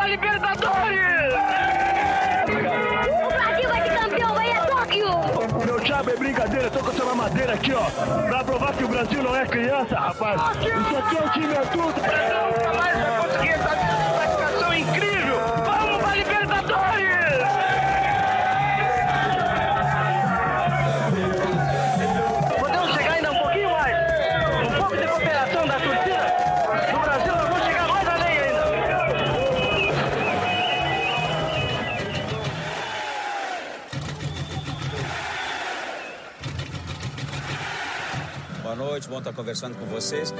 a Libertadores! O Brasil vai ser campeão, vai é Tóquio! Meu chave é brincadeira, tô com essa madeira aqui, ó. Pra provar que o Brasil não é criança, rapaz. Isso aqui é o time adulto. Nunca mais vai conseguir essa noite, bom estar conversando com vocês.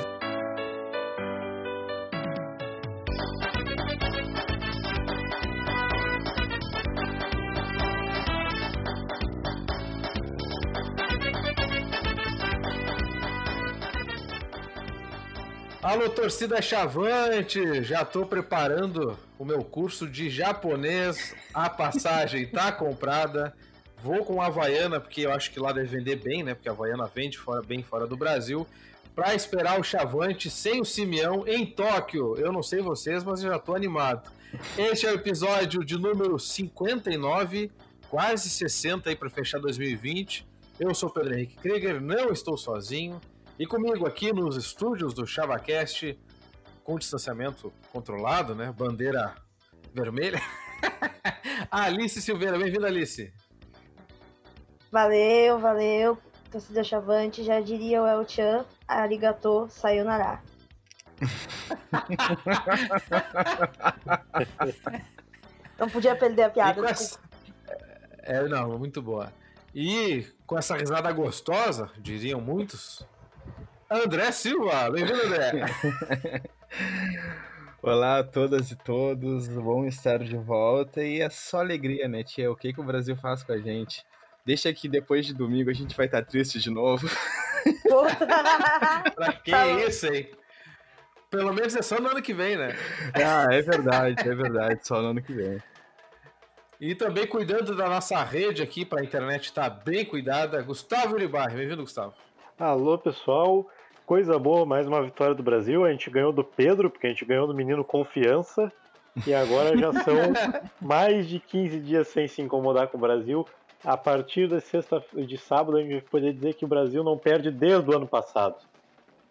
Alô, torcida Chavante! Já estou preparando o meu curso de japonês. A passagem tá comprada. Vou com a Havaiana, porque eu acho que lá deve vender bem, né? Porque a Havaiana vende fora, bem fora do Brasil. Para esperar o Chavante sem o Simeão em Tóquio. Eu não sei vocês, mas eu já estou animado. Este é o episódio de número 59, quase 60 aí para fechar 2020. Eu sou Pedro Henrique Krieger, não estou sozinho. E comigo aqui nos estúdios do ChavaCast, com distanciamento controlado, né? Bandeira vermelha. Alice Silveira, bem-vinda, Alice. Valeu, valeu. Torcida Chavante, já diria o El Chan, arigatô, sayonara. Não podia perder a piada. essa... É, não, muito boa. E com essa risada gostosa, diriam muitos, André Silva. Bem-vindo, André. Olá a todas e todos, bom estar de volta e é só alegria, né, tia? O que, que o Brasil faz com a gente? Deixa que depois de domingo a gente vai estar triste de novo. pra que Tá bom. isso, hein? Pelo menos é só no ano que vem, né? ah, é verdade, é verdade, só no ano que vem. E também cuidando da nossa rede aqui para a internet estar bem cuidada, Gustavo Uribarri. Bem-vindo, Gustavo. Alô, pessoal. Coisa boa, mais uma vitória do Brasil. A gente ganhou do Pedro, porque a gente ganhou do menino Confiança. E agora já são mais de 15 dias sem se incomodar com o Brasil. A partir da sexta de sábado, a gente vai poder dizer que o Brasil não perde desde o ano passado.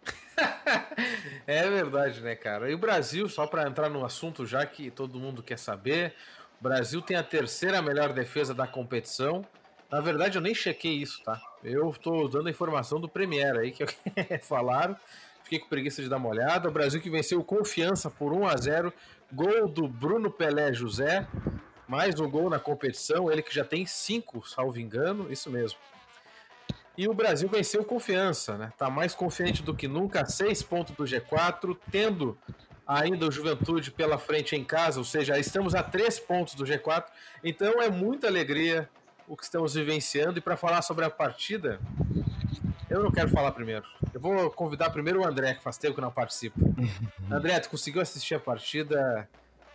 É verdade, né, cara? E o Brasil, só para entrar no assunto já que todo mundo quer saber, o Brasil tem a terceira melhor defesa da competição. Na verdade, eu nem chequei isso, tá? Eu tô dando a informação do Premier aí que falaram. Fiquei com preguiça de dar uma olhada. O Brasil que venceu Confiança por 1 a 0 Gol do Bruno Pelé José. Mais um gol na competição. Ele que já tem cinco, salvo engano. Isso mesmo. E o Brasil venceu confiança, né? Tá mais confiante do que nunca, seis pontos do G4, tendo ainda o Juventude pela frente em casa, ou seja, estamos a três pontos do G4. Então é muita alegria o que estamos vivenciando. E para falar sobre a partida, eu não quero falar primeiro. Eu vou convidar primeiro o André, que faz tempo que não participa. André, tu conseguiu assistir a partida?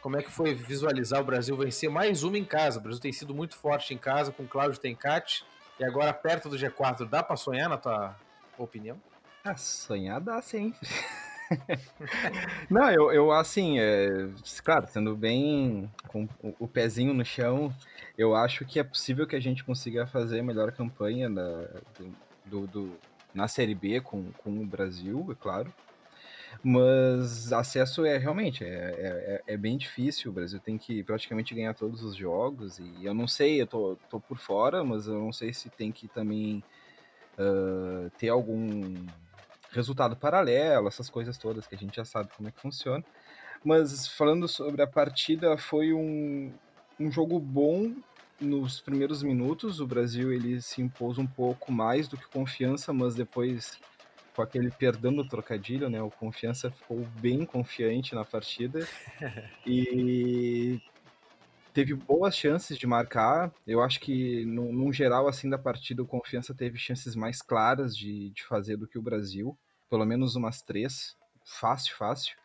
Como é que foi visualizar o Brasil vencer mais uma em casa? O Brasil tem sido muito forte em casa com Cláudio Tencati. E agora perto do G4, dá pra sonhar na tua opinião? Ah, sonhar dá sempre. Não, eu, eu assim, é, claro, sendo bem com o, pezinho no chão, eu acho que é possível que a gente consiga fazer a melhor campanha da- do, do- na Série B com, com o Brasil, é claro. Mas acesso é realmente é, é, é- é bem difícil. O Brasil tem que praticamente ganhar todos os jogos. E eu não sei, eu tô, tô por fora, mas eu não sei se tem que também ah, ter algum resultado paralelo, essas coisas todas que a gente já sabe como é que funciona. Mas falando sobre a partida, foi um, um jogo bom nos primeiros minutos. O Brasil ele se impôs um pouco mais do que confiança, mas depois com aquele perdão do trocadilho, né? O confiança ficou bem confiante na partida e teve boas chances de marcar. Eu acho que no, num geral assim da partida o confiança teve chances mais claras de, de fazer do que o Brasil, pelo menos umas três, fácil, fácil.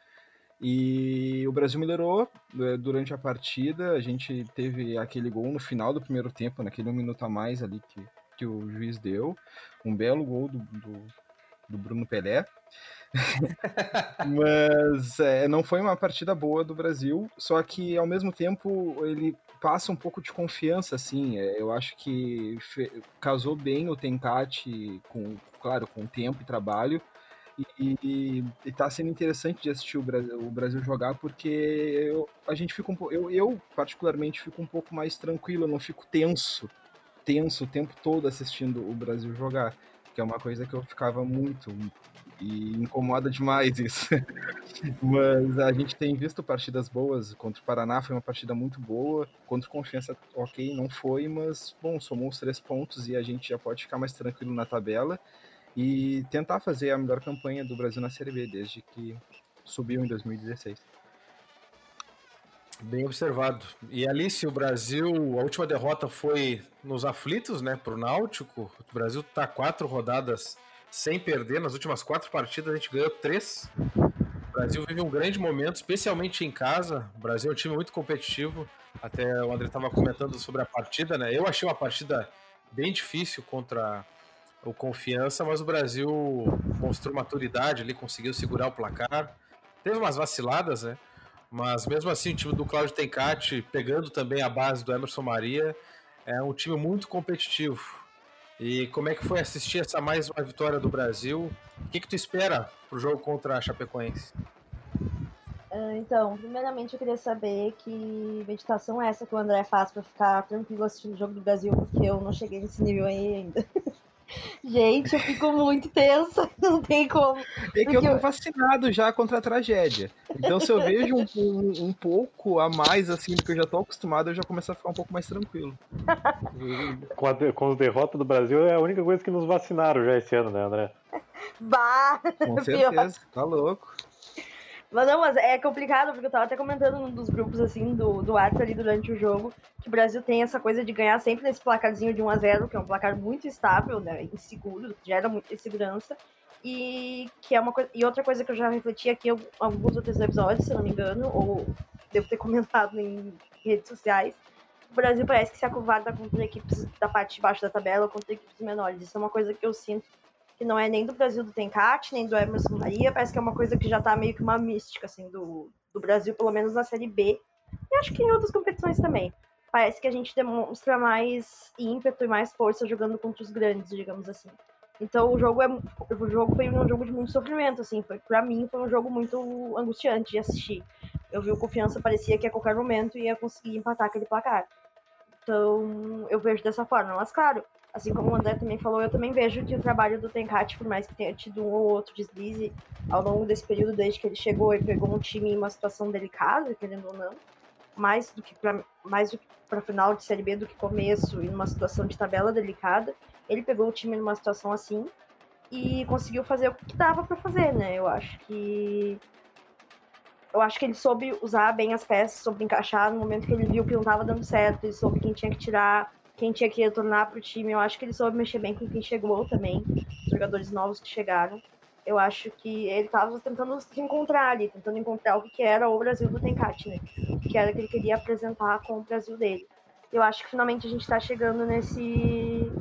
E o Brasil melhorou eh, durante a partida. A gente teve aquele gol no final do primeiro tempo, naquele um minuto a mais ali que, que o juiz deu. Um belo gol do, do, do Bruno Pelé. Mas é, não foi uma partida boa do Brasil, só que ao mesmo tempo ele passa um pouco de confiança, assim. É, eu acho que casou bem o Tencate com, claro, com tempo e trabalho. E, está sendo interessante de assistir o Brasil, o Brasil jogar porque eu, a gente fica um eu, eu particularmente fico um pouco mais tranquilo, eu não fico tenso, tenso o tempo todo assistindo o Brasil jogar, que é uma coisa que eu ficava muito e incomoda demais isso. Mas a gente tem visto partidas boas. Contra o Paraná foi uma partida muito boa. Contra Confiança, ok, não foi, mas bom, somou os três pontos e a gente já pode ficar mais tranquilo na tabela e tentar fazer a melhor campanha do Brasil na Série B desde que subiu em 2016. Bem observado. E Alice, o Brasil, a última derrota foi nos aflitos, né, para o Náutico. O Brasil está quatro rodadas sem perder. Nas últimas quatro partidas a gente ganhou três. O Brasil vive um grande momento, especialmente em casa. O Brasil é um time muito competitivo. Até o André estava comentando sobre a partida, né? Eu achei uma partida bem difícil contra o Confiança, mas o Brasil mostrou maturidade ali, conseguiu segurar o placar. Teve umas vaciladas, né? Mas mesmo assim, o time do Cláudio Tencati, pegando também a base do Emerson Maria, é um time muito competitivo. E como é que foi assistir essa mais uma vitória do Brasil? O que, que tu espera pro jogo contra a Chapecoense? Ah, então, primeiramente eu queria saber que meditação é essa que o André faz para ficar tranquilo assistindo o jogo do Brasil, porque eu não cheguei nesse nível aí ainda. Gente, eu fico muito tensa, não tem como. É que eu tô vacinado já contra a tragédia. Então, se eu vejo um, um, um, pouco a mais, assim, do que eu já tô acostumado, eu já começo a ficar um pouco mais tranquilo. com, a, com os derrotas do Brasil, é a única coisa que nos vacinaram já esse ano, né, André? Bah! Com certeza, tá louco. Mas não, mas é complicado, porque eu tava até comentando num dos grupos, assim, do, do WhatsApp ali durante o jogo, que o Brasil tem essa coisa de ganhar sempre nesse placarzinho de 1 a 0 que é um placar muito estável, né, inseguro, gera muita insegurança, e que é uma coisa... E outra coisa que eu já refleti aqui em alguns outros episódios, se não me engano, ou devo ter comentado em redes sociais, o Brasil parece que se acovarda contra equipes da parte de baixo da tabela ou contra equipes menores. Isso é uma coisa que eu sinto que não é nem do Brasil do Tencate, nem do Emerson Maria, parece que é uma coisa que já tá meio que uma mística, assim, do, do Brasil, pelo menos na Série B, e acho que em outras competições também. Parece que a gente demonstra mais ímpeto e mais força jogando contra os grandes, digamos assim. Então o jogo é o jogo foi um jogo de muito sofrimento, assim, foi para mim foi um jogo muito angustiante de assistir. Eu vi o confiança parecia que a qualquer momento ia conseguir empatar aquele placar. Então eu vejo dessa forma, mas claro, assim como o André também falou, eu também vejo que o trabalho do Tencate, por mais que tenha tido um ou outro deslize ao longo desse período, desde que ele chegou e pegou um time em uma situação delicada, querendo ou não, mais do que para mais para final de Série B do que começo e numa situação de tabela delicada, ele pegou o time numa situação assim e conseguiu fazer o que dava para fazer, né? Eu acho que eu acho que ele soube usar bem as peças, soube encaixar no momento que ele viu que não estava dando certo, ele soube quem tinha que tirar, quem tinha que retornar pro time. Eu acho que ele soube mexer bem com quem chegou também, os jogadores novos que chegaram. Eu acho que ele estava tentando se encontrar ali, tentando encontrar o que era o Brasil do Tencate, né? O que era que ele queria apresentar com o Brasil dele. Eu acho que finalmente a gente está chegando nesse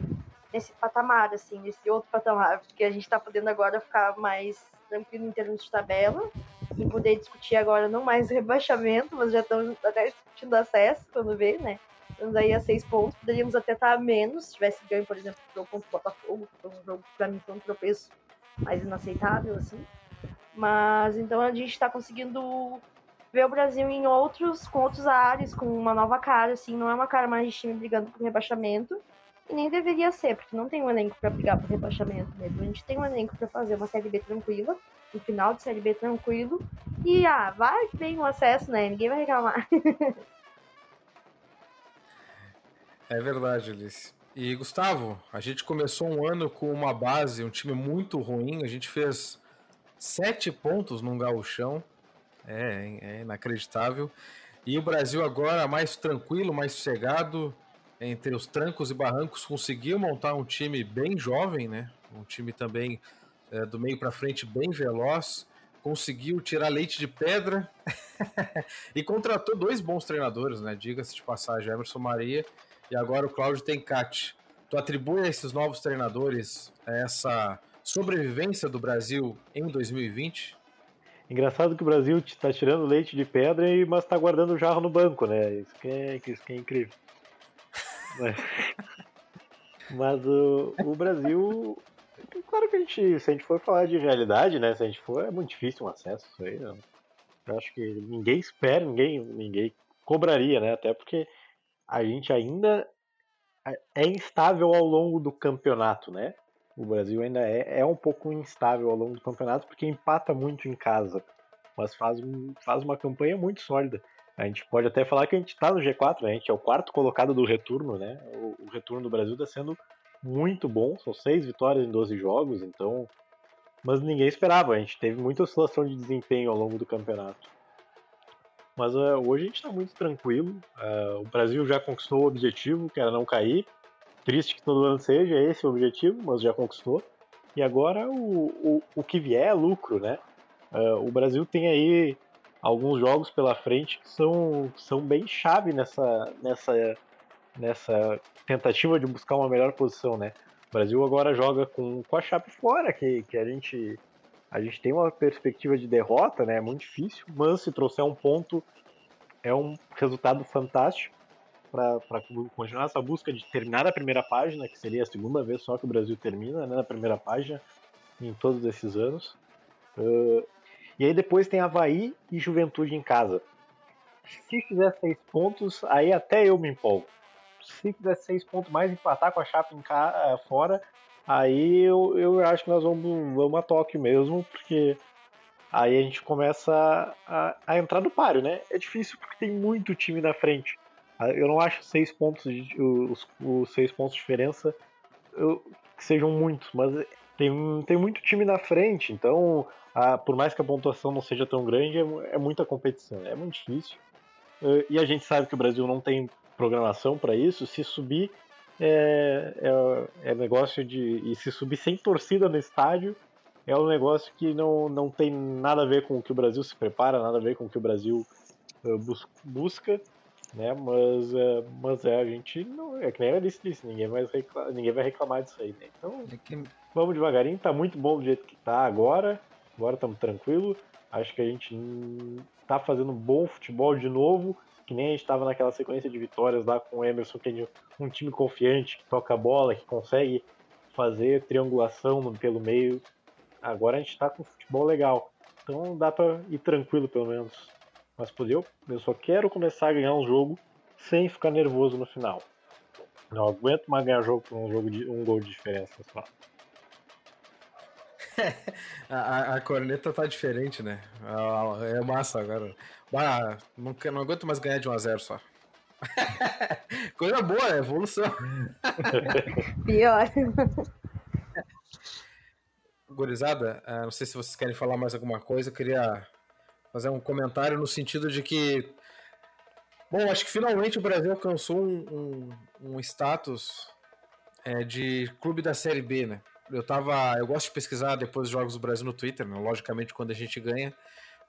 nesse patamar, assim, nesse outro patamar, porque a gente está podendo agora ficar mais tranquilo em termos de tabela e poder discutir agora não mais rebaixamento, mas já estamos até discutindo acesso quando vê, né? Estamos aí a seis pontos. Poderíamos até estar a menos se tivesse ganho, por exemplo, o jogo contra o Botafogo, que foi um jogo que mim foi um tropeço mais inaceitável, assim. Mas então a gente está conseguindo ver o Brasil em outros, com outros áreas, com uma nova cara, assim, não é uma cara mais de time brigando por rebaixamento. E nem deveria ser, porque não tem um elenco para brigar por rebaixamento mesmo. A gente tem um elenco para fazer uma Série B tranquila, um final de Série B tranquilo. E, ah, vai que tem um acesso, né? Ninguém vai reclamar. É verdade, Alice. E Gustavo, a gente começou um ano com uma base, um time muito ruim. A gente fez sete pontos num gauchão. É, é inacreditável. E o Brasil agora mais tranquilo, mais sossegado, entre os trancos e barrancos, conseguiu montar um time bem jovem, né? Um time também é, do meio para frente bem veloz. Conseguiu tirar leite de pedra e contratou dois bons treinadores, né? Diga-se de passagem, Emerson Maria e agora o Cláudio Tencati. Tu atribui a esses novos treinadores essa sobrevivência do Brasil em 2020? Engraçado que o Brasil está tirando leite de pedra, mas está guardando o jarro no banco, né? Isso que é, isso que é incrível. Mas, mas o, o Brasil. Claro que a gente, se a gente for falar de realidade, né? Se a gente for, é muito difícil um acesso. Isso aí, eu, eu acho que ninguém espera, ninguém, ninguém cobraria, né? Até porque a gente ainda é instável ao longo do campeonato, né? O Brasil ainda é, é um pouco instável ao longo do campeonato porque empata muito em casa, mas faz, faz uma campanha muito sólida. A gente pode até falar que a gente está no G4, né? A gente é o quarto colocado do retorno, né? O, o retorno do Brasil está sendo muito bom, são seis vitórias em 12 jogos, então. Mas ninguém esperava, a gente teve muita oscilação de desempenho ao longo do campeonato. Mas eh, hoje a gente está muito tranquilo. eh, o Brasil já conquistou o objetivo, que era não cair. Triste que todo ano seja esse o objetivo, mas já conquistou. E agora o, o, o que vier é lucro, né? Eh, o Brasil tem aí alguns jogos pela frente que são, são bem chave nessa, nessa, nessa tentativa de buscar uma melhor posição, né? O Brasil agora joga com, com a Chape fora, que, que a gente a gente tem uma perspectiva de derrota, né? É muito difícil, mas se trouxer um ponto é um resultado fantástico para continuar essa busca de terminar a primeira página, que seria a segunda vez só que o Brasil termina, né, na primeira página em todos esses anos. Uh, e aí depois tem Havaí e Juventude em casa. Se fizer seis pontos, aí até eu me empolgo. Se fizer seis pontos mais empatar com a Chape em ca... fora, aí eu, eu acho que nós vamos, vamos a Tóquio mesmo, porque aí a gente começa a, a entrar no páreo, né? É difícil porque tem muito time na frente. Ah, Eu não acho seis pontos os, os seis pontos de diferença eu- que sejam muitos, mas tem, tem muito time na frente, então ah, por mais que a pontuação não seja tão grande, é, é muita competição, é muito difícil. Eh, E a gente sabe que o Brasil não tem programação para isso. Se subir é, é, é negócio de. E se subir sem torcida no estádio é um negócio que não, não tem nada a ver com o que o Brasil se prepara, nada a ver com o que o Brasil eh, bus- busca, né? Mas, eh, mas é, a gente não. É que nem a Alice disse, ninguém vai, reclamar, ninguém vai reclamar disso aí, né? Então É vamos devagarinho, tá muito bom do jeito que tá agora. Agora estamos tranquilo. Acho que a gente tá fazendo bom futebol de novo, que nem a gente estava naquela sequência de vitórias lá com o Emerson, que é um time confiante, que toca a bola, que consegue fazer triangulação pelo meio. Agora a gente tá com futebol legal. Então dá pra ir tranquilo pelo menos. Mas por eu, eu só quero começar a ganhar um jogo sem ficar nervoso no final. Não aguento mais ganhar jogo por um, jogo de, um gol de diferença só. A, a- corneta tá diferente, né? É massa agora. Bah, não, não aguento mais ganhar de 1x0 só. Coisa boa, é evolução. Pior. Gurizada, ah, não sei se vocês querem falar mais alguma coisa, eu queria fazer um comentário no sentido de que. Bom, acho que finalmente o Brasil alcançou um, um, um status é, de clube da Série B, né? Eu tava. Eu gosto de pesquisar depois dos jogos do Brasil no Twitter, né? Logicamente, quando a gente ganha,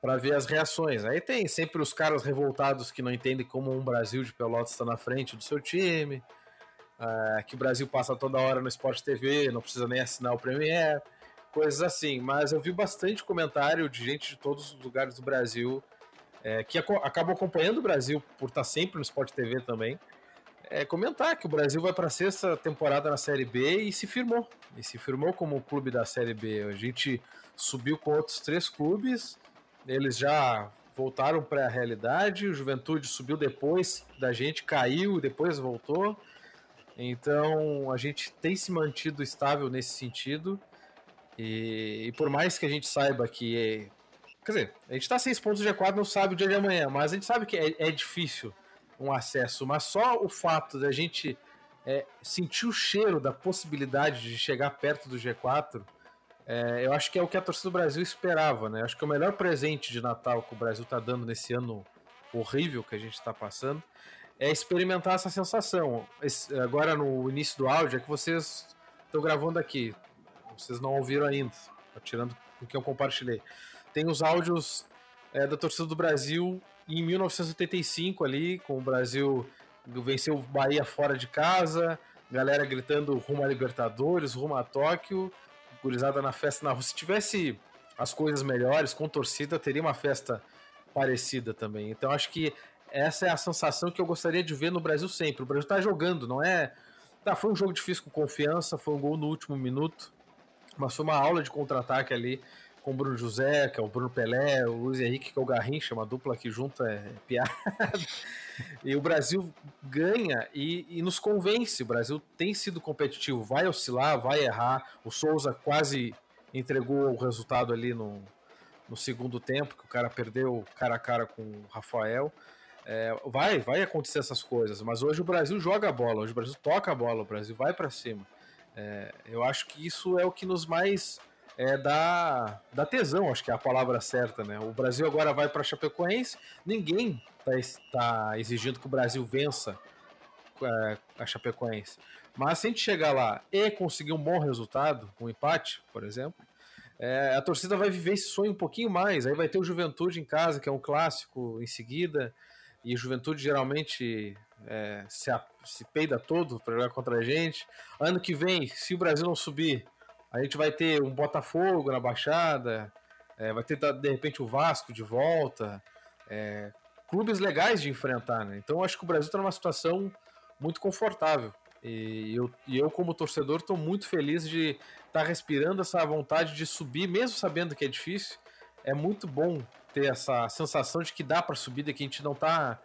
para ver as reações. Aí tem sempre os caras revoltados que não entendem como um Brasil de Pelotas está na frente do seu time, ah, que o Brasil passa toda hora no Sport TV, não precisa nem assinar o Premier coisas assim. Mas eu vi bastante comentário de gente de todos os lugares do Brasil é, que aco- acabam acompanhando o Brasil por estar sempre no Sport TV também. É, comentar que o Brasil vai para a sexta temporada na Série B e se firmou. E se firmou como clube da Série B. A gente subiu com outros três clubes, eles já voltaram para a realidade. O Juventude subiu depois da gente, caiu e depois voltou. Então a gente tem se mantido estável nesse sentido. E, e por mais que a gente saiba que. é- quer dizer, a gente está seis pontos de G4, não sabe o dia de amanhã, mas a gente sabe que é, é difícil um acesso. Mas só o fato da gente é, sentir o cheiro da possibilidade de chegar perto do G4, é, eu acho que é o que a torcida do Brasil esperava, né? Acho que é o melhor presente de Natal que o Brasil está dando nesse ano horrível que a gente está passando é experimentar essa sensação. Esse- agora no início do áudio é que vocês estão gravando aqui. Vocês não ouviram ainda, tá tirando o que eu compartilhei. Tem os áudios é, da torcida do Brasil em 1985 ali, com o Brasil venceu o Bahia fora de casa, galera gritando rumo a Libertadores, rumo a Tóquio, gurizada na festa na rua. Se tivesse as coisas melhores, com torcida, teria uma festa parecida também. Então acho que essa é a sensação que eu gostaria de ver no Brasil sempre. O Brasil tá jogando, não é. Tá, foi um jogo difícil com confiança, foi um gol no último minuto, mas foi uma aula de contra-ataque ali com o Bruno José, que é o Bruno Pelé, o Luiz Henrique, que é o Garrincha, uma dupla que junta é piada. e o Brasil ganha e, e, nos convence. O Brasil tem sido competitivo, vai oscilar, vai errar. O Souza quase entregou o resultado ali no, no segundo tempo, que o cara perdeu cara a cara com o Rafael. É, vai, vai acontecer essas coisas, mas hoje o Brasil joga a bola, hoje o Brasil toca a bola, o Brasil vai para cima. É, eu acho que isso é o que nos mais é, dá, dá tesão, acho que é a palavra certa, né? O Brasil agora vai para Chapecoense, ninguém está tá exigindo que o Brasil vença é, a Chapecoense. Mas se a gente chegar lá e conseguir um bom resultado, um empate, por exemplo, é, a torcida vai viver esse sonho um pouquinho mais. Aí vai ter o Juventude em casa, que é um clássico em seguida, e Juventude geralmente é, se, se peida todo para jogar contra a gente. Ano que vem, se o Brasil não subir, a gente vai ter um Botafogo na Baixada, é, vai ter de repente o Vasco de volta, é, clubes legais de enfrentar, né? Então acho que o Brasil está numa situação muito confortável. E eu, e eu como torcedor, estou muito feliz de estar tá respirando essa vontade de subir, mesmo sabendo que é difícil. É muito bom ter essa sensação de que dá para subir, de que a gente não está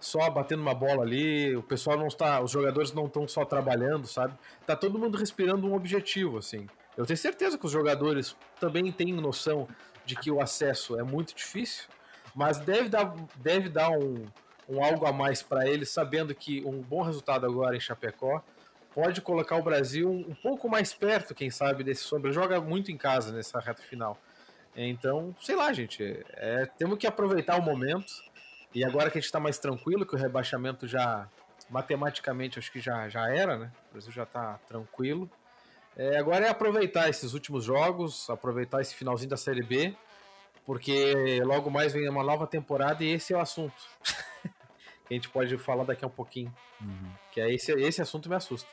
só batendo uma bola ali, o pessoal não está, os jogadores não estão só trabalhando, sabe? Tá todo mundo respirando um objetivo, assim. Eu tenho certeza que os jogadores também têm noção de que o acesso é muito difícil, mas deve dar, deve dar um, um algo a mais para eles, sabendo que um bom resultado agora em Chapecó pode colocar o Brasil um, pouco mais perto, quem sabe, desse sombra. Joga muito em casa nessa reta final. Então, sei lá, gente, é, temos que aproveitar o momento. E agora que a gente está mais tranquilo, que o rebaixamento já, matematicamente, acho que já, já era, né? O Brasil já está tranquilo. É, agora é aproveitar esses últimos jogos, aproveitar esse finalzinho da Série B, porque logo mais vem uma nova temporada e esse é o assunto. que a gente pode falar daqui a um pouquinho. Uhum. Que é esse, esse assunto me assusta.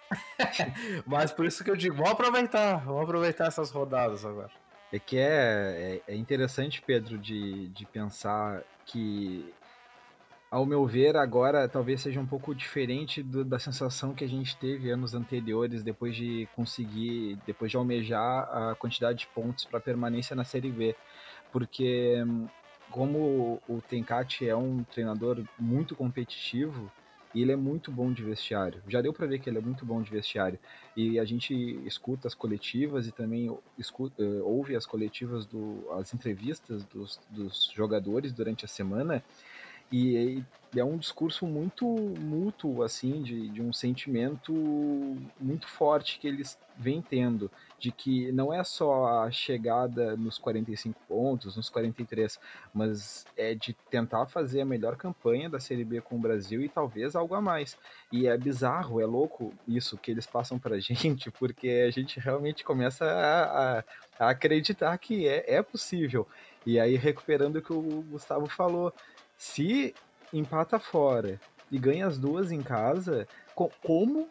Mas por isso que eu digo, vamos aproveitar, vamos aproveitar essas rodadas agora. É que é, é, é interessante, Pedro, de, de pensar que ao meu ver, agora talvez seja um pouco diferente do, da sensação que a gente teve anos anteriores, depois de conseguir, depois de almejar a quantidade de pontos para permanência na Série B. Porque, como o Tenkate é um treinador muito competitivo, ele é muito bom de vestiário. Já deu para ver que ele é muito bom de vestiário. E a gente escuta as coletivas e também escuta, eh, ouve as coletivas, do, as entrevistas dos, dos jogadores durante a semana. E, é um discurso muito mútuo, assim, de, de um sentimento muito forte que eles vêm tendo, de que não é só a chegada nos 45 pontos, nos 43, mas é de tentar fazer a melhor campanha da Série B com o Brasil e talvez algo a mais. E é bizarro, é louco isso que eles passam pra gente, porque a gente realmente começa a, a, a acreditar que é, é possível. E aí, recuperando o que o Gustavo falou, se empata fora e ganha as duas em casa, como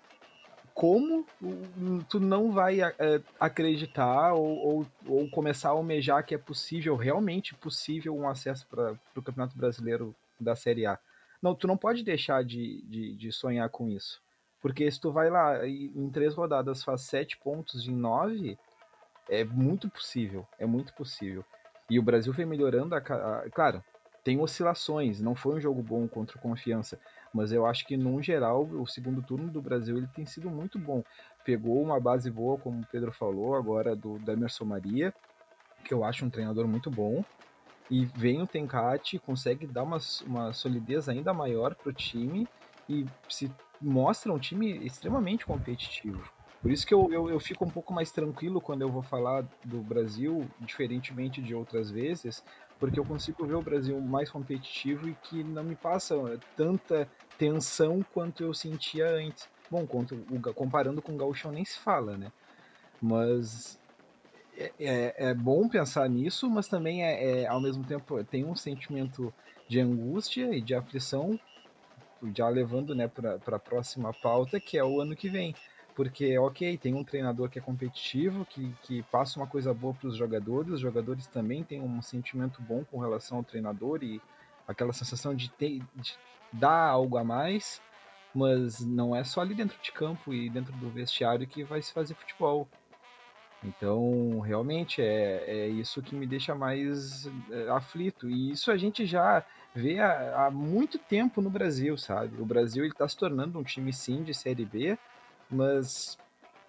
como tu não vai é, acreditar ou, ou, ou, começar a almejar que é possível, realmente possível, um acesso para o Campeonato Brasileiro da Série A? Não, tu não pode deixar de, de, de, sonhar com isso. Porque se tu vai lá e em três rodadas faz sete pontos em nove, é muito possível. É muito possível. E o Brasil vem melhorando a, a claro, tem oscilações, não foi um jogo bom contra o Confiança, mas eu acho que, no geral, o segundo turno do Brasil ele tem sido muito bom. Pegou uma base boa, como o Pedro falou, agora do, do Emerson Maria, que eu acho um treinador muito bom, e vem o Tencate, consegue dar uma, uma solidez ainda maior para o time e se mostra um time extremamente competitivo. Por isso que eu, eu, eu, fico um pouco mais tranquilo quando eu vou falar do Brasil, diferentemente de outras vezes, porque eu consigo ver o Brasil mais competitivo e que não me passa tanta tensão quanto eu sentia antes. Bom, comparando com o Gauchão nem se fala, né? Mas é, é, é bom pensar nisso, mas também é, é, ao mesmo tempo tem um sentimento de angústia e de aflição, já levando né, para a próxima pauta, que é o ano que vem. Porque, ok, tem um treinador que é competitivo, que, que passa uma coisa boa para os jogadores, os jogadores também têm um sentimento bom com relação ao treinador e aquela sensação de, ter, de dar algo a mais, mas não é só ali dentro de campo e dentro do vestiário que vai se fazer futebol. Então, realmente, é, é isso que me deixa mais é, aflito. E isso a gente já vê há, há muito tempo no Brasil, sabe? O Brasil está se tornando um time, sim, de Série B, mas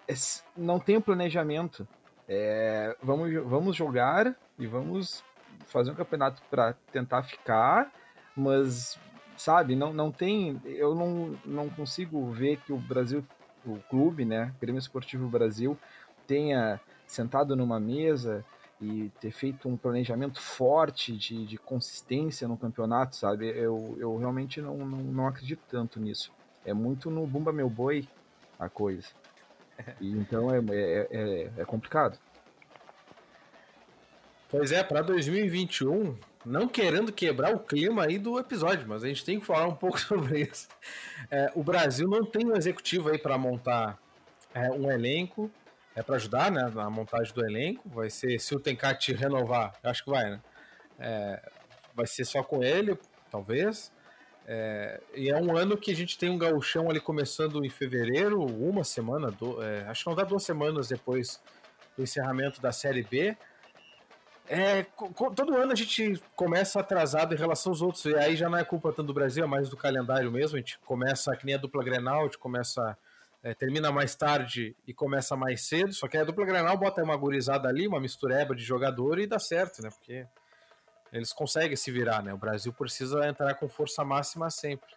é, não tem um planejamento. É, vamos, vamos jogar e vamos fazer um campeonato para tentar ficar, mas sabe, não, não tem, eu não, não consigo ver que o Brasil, o clube, né, Grêmio Esportivo Brasil, tenha sentado numa mesa e ter feito um planejamento forte de, de consistência no campeonato, sabe? Eu, eu realmente não, não, não acredito tanto nisso. É muito no Bumba Meu Boi a coisa. E, então é, é, é, é complicado. Pois é, para 2021, não querendo quebrar o clima aí do episódio, mas a gente tem que falar um pouco sobre isso. É, o Brasil não tem um executivo aí para montar é, um elenco, é para ajudar né, na montagem do elenco. Vai ser, se o Tencate renovar, acho que vai, né? É, vai ser só com ele, talvez. É, e é um ano que a gente tem um gauchão ali começando em fevereiro, uma semana, do, é, acho que não dá duas semanas depois do encerramento da Série B. É, todo ano a gente começa atrasado em relação aos outros, e aí já não é culpa tanto do Brasil, é mais do calendário mesmo. A gente começa, que nem a dupla Grenal, a gente começa, é, termina mais tarde e começa mais cedo. Só que a dupla Grenal bota uma gurizada ali, uma mistureba de jogador e dá certo, né? Porque eles conseguem se virar, né? O Brasil precisa entrar com força máxima sempre.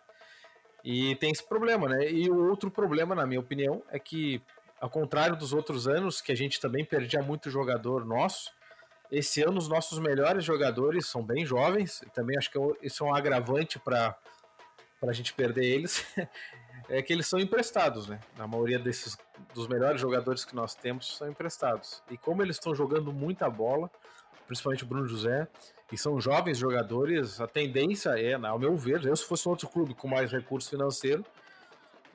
E tem esse problema, né? E o outro problema, na minha opinião, é que, ao contrário dos outros anos, que a gente também perdia muito jogador nosso, esse ano os nossos melhores jogadores são bem jovens. Também acho que é isso é um agravante para a gente perder eles. é que eles são emprestados, né? A maioria desses dos melhores jogadores que nós temos são emprestados. E como eles estão jogando muita bola, principalmente o Bruno José, e são jovens jogadores, a tendência é, ao meu ver, eu se fosse um outro clube com mais recurso financeiro,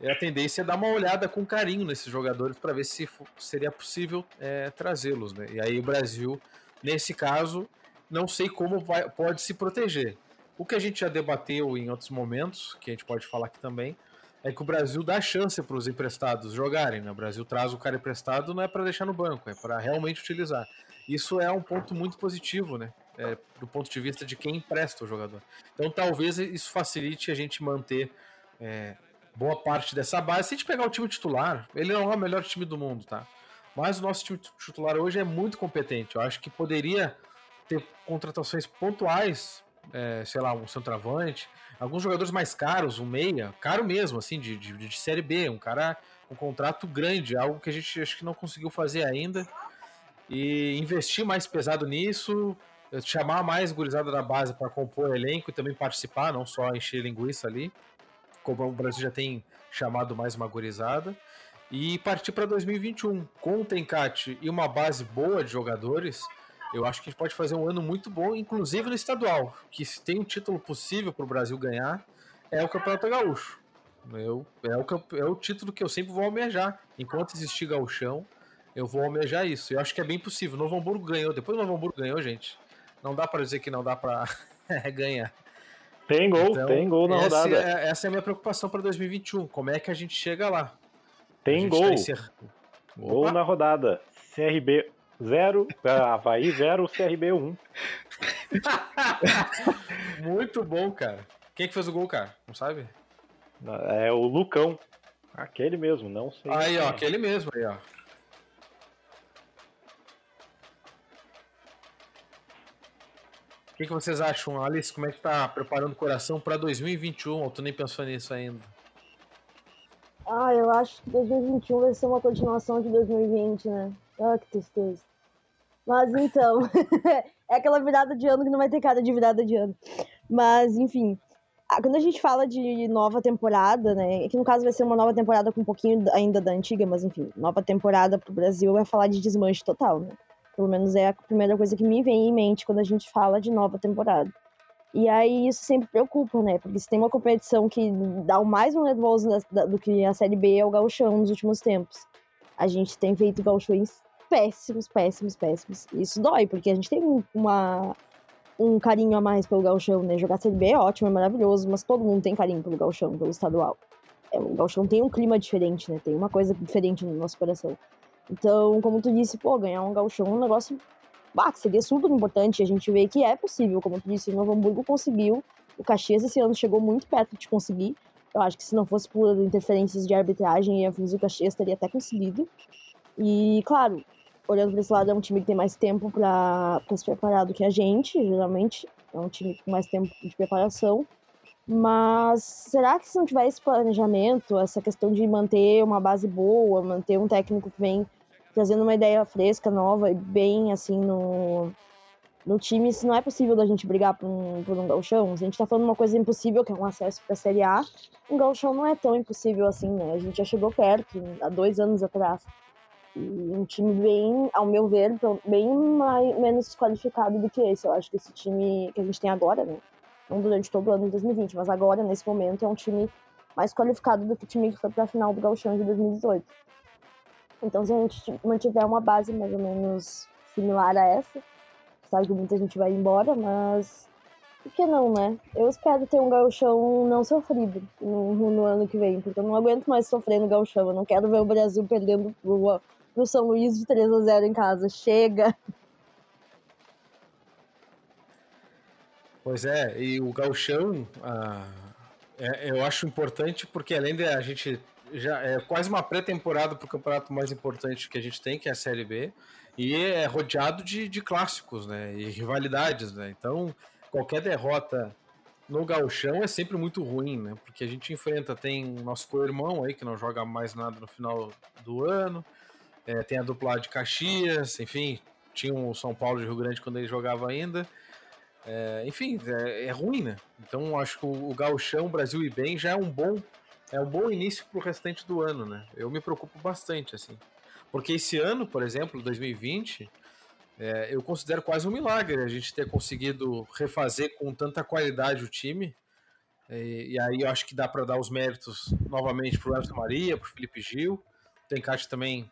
a tendência é dar uma olhada com carinho nesses jogadores para ver se seria possível é, trazê-los. Né? E aí o Brasil, nesse caso, não sei como vai, pode se proteger. O que a gente já debateu em outros momentos, que a gente pode falar aqui também, é que o Brasil dá chance para os emprestados jogarem. Né? O Brasil traz o cara emprestado não é para deixar no banco, é para realmente utilizar. Isso é um ponto muito positivo, né? É, do ponto de vista de quem empresta o jogador. Então talvez isso facilite a gente manter é, boa parte dessa base. Se a gente pegar o time titular, ele não é o melhor time do mundo, tá? Mas o nosso time titular hoje é muito competente. Eu acho que poderia ter contratações pontuais, é, sei lá, um centroavante, alguns jogadores mais caros, um meia, caro mesmo, assim, de, de, de Série B, um cara com um contrato grande, algo que a gente acho que não conseguiu fazer ainda. E investir mais pesado nisso, chamar mais gurizada da base para compor o elenco e também participar, não só encher linguiça ali, como o Brasil já tem chamado mais uma gurizada, e partir para 2021 com o Tencate e uma base boa de jogadores. Eu acho que a gente pode fazer um ano muito bom, inclusive no estadual, que se tem um título possível para o Brasil ganhar, é o Campeonato Gaúcho. Eu, é, o, é o título que eu sempre vou almejar. Enquanto existir gauchão, eu vou almejar isso. Eu acho que é bem possível. Novo Hamburgo ganhou. Depois o Novo Hamburgo ganhou, gente. Não dá para dizer que não dá para ganhar. Tem gol, então, tem gol na essa rodada. É, essa é a minha preocupação para 2021. Como é que a gente chega lá? Tem gol. Tá encer... Gol na rodada. CRB 0, Havaí 0, CRB 1. Muito bom, cara. Quem que fez o gol, cara? Não sabe? É o Lucão. Aquele mesmo, não sei. Aí, ó, aquele mesmo aí, ó. O que, que, vocês acham, Alice? Como é que tá preparando o coração para 2021? Ou tu nem pensou nisso ainda? Ah, eu acho que 2021 vai ser uma continuação de 2020, né? Ah, que tristeza. Mas então, é aquela virada de ano que não vai ter cara de virada de ano. Mas, enfim, quando a gente fala de nova temporada, né? Que no caso vai ser uma nova temporada com um pouquinho ainda da antiga, mas enfim, nova temporada pro Brasil vai falar de desmanche total, né? Pelo menos é a primeira coisa que me vem em mente quando a gente fala de nova temporada. E aí isso sempre preocupa, né? Porque se tem uma competição que dá mais um nervoso do que a Série B é o gauchão nos últimos tempos. A gente tem feito gauchões péssimos, péssimos, péssimos. Isso dói, porque a gente tem um- uma, um carinho a mais pelo gauchão, né? Jogar Série B é ótimo, é maravilhoso, mas todo mundo tem carinho pelo gauchão, pelo estadual. É, o gauchão tem um clima diferente, né? Tem uma coisa diferente no nosso coração. Então, como tu disse, pô, ganhar um gauchão é um negócio bah, que seria super importante. A gente vê que é possível, como tu disse, o Novo Hamburgo conseguiu. O Caxias esse ano chegou muito perto de conseguir. Eu acho que se não fosse por interferências de arbitragem e afins, o Caxias teria até conseguido. E, claro, olhando para esse lado, é um time que tem mais tempo para se preparar do que a gente, geralmente. É um time com mais tempo de preparação. Mas será que se não tiver esse planejamento, essa questão de manter uma base boa, manter um técnico que vem trazendo uma ideia fresca, nova e bem assim no, no time, se não é possível da gente brigar por um, por um galchão, se a gente tá falando uma coisa impossível, que é um acesso pra Série A, um galchão não é tão impossível assim, né? A gente já chegou perto, há dois anos atrás. E um time bem, ao meu ver, bem mais, menos qualificado do que esse. Eu acho que esse time que a gente tem agora, né? Não durante todo o ano de 2020, mas agora, nesse momento, é um time mais qualificado do que o time que foi pra final do Gauchão de 2018. Então, se a gente mantiver uma base mais ou menos similar a essa, sabe que muita gente vai embora, mas por que não, né? Eu espero ter um gauchão não sofrido no, no ano que vem, porque eu não aguento mais sofrer no gauchão. Eu não quero ver o Brasil perdendo pro, pro São Luís de 3 a 0 em casa. Chega! Pois é, e o gauchão, ah, é, eu acho importante porque além de a gente já é quase uma pré-temporada para o campeonato mais importante que a gente tem, que é a Série B, e é rodeado de, de clássicos, né, e rivalidades, né, então qualquer derrota no gauchão é sempre muito ruim, né, porque a gente enfrenta, tem nosso co-irmão aí, que não joga mais nada no final do ano, é, tem a dupla de Caxias, enfim, tinha o São Paulo de Rio Grande quando ele jogava ainda, é, enfim, é, é, ruim, né? Então acho que o, o Gauchão, Brasil e bem, já é um bom é um bom início para o restante do ano, né? Eu me preocupo bastante, assim. Porque esse ano, por exemplo, 2020, é, eu considero quase um milagre a gente ter conseguido refazer com tanta qualidade o time. E, e aí eu acho que dá para dar os méritos novamente para o Everton Maria, para o Felipe Gil. O Tencate também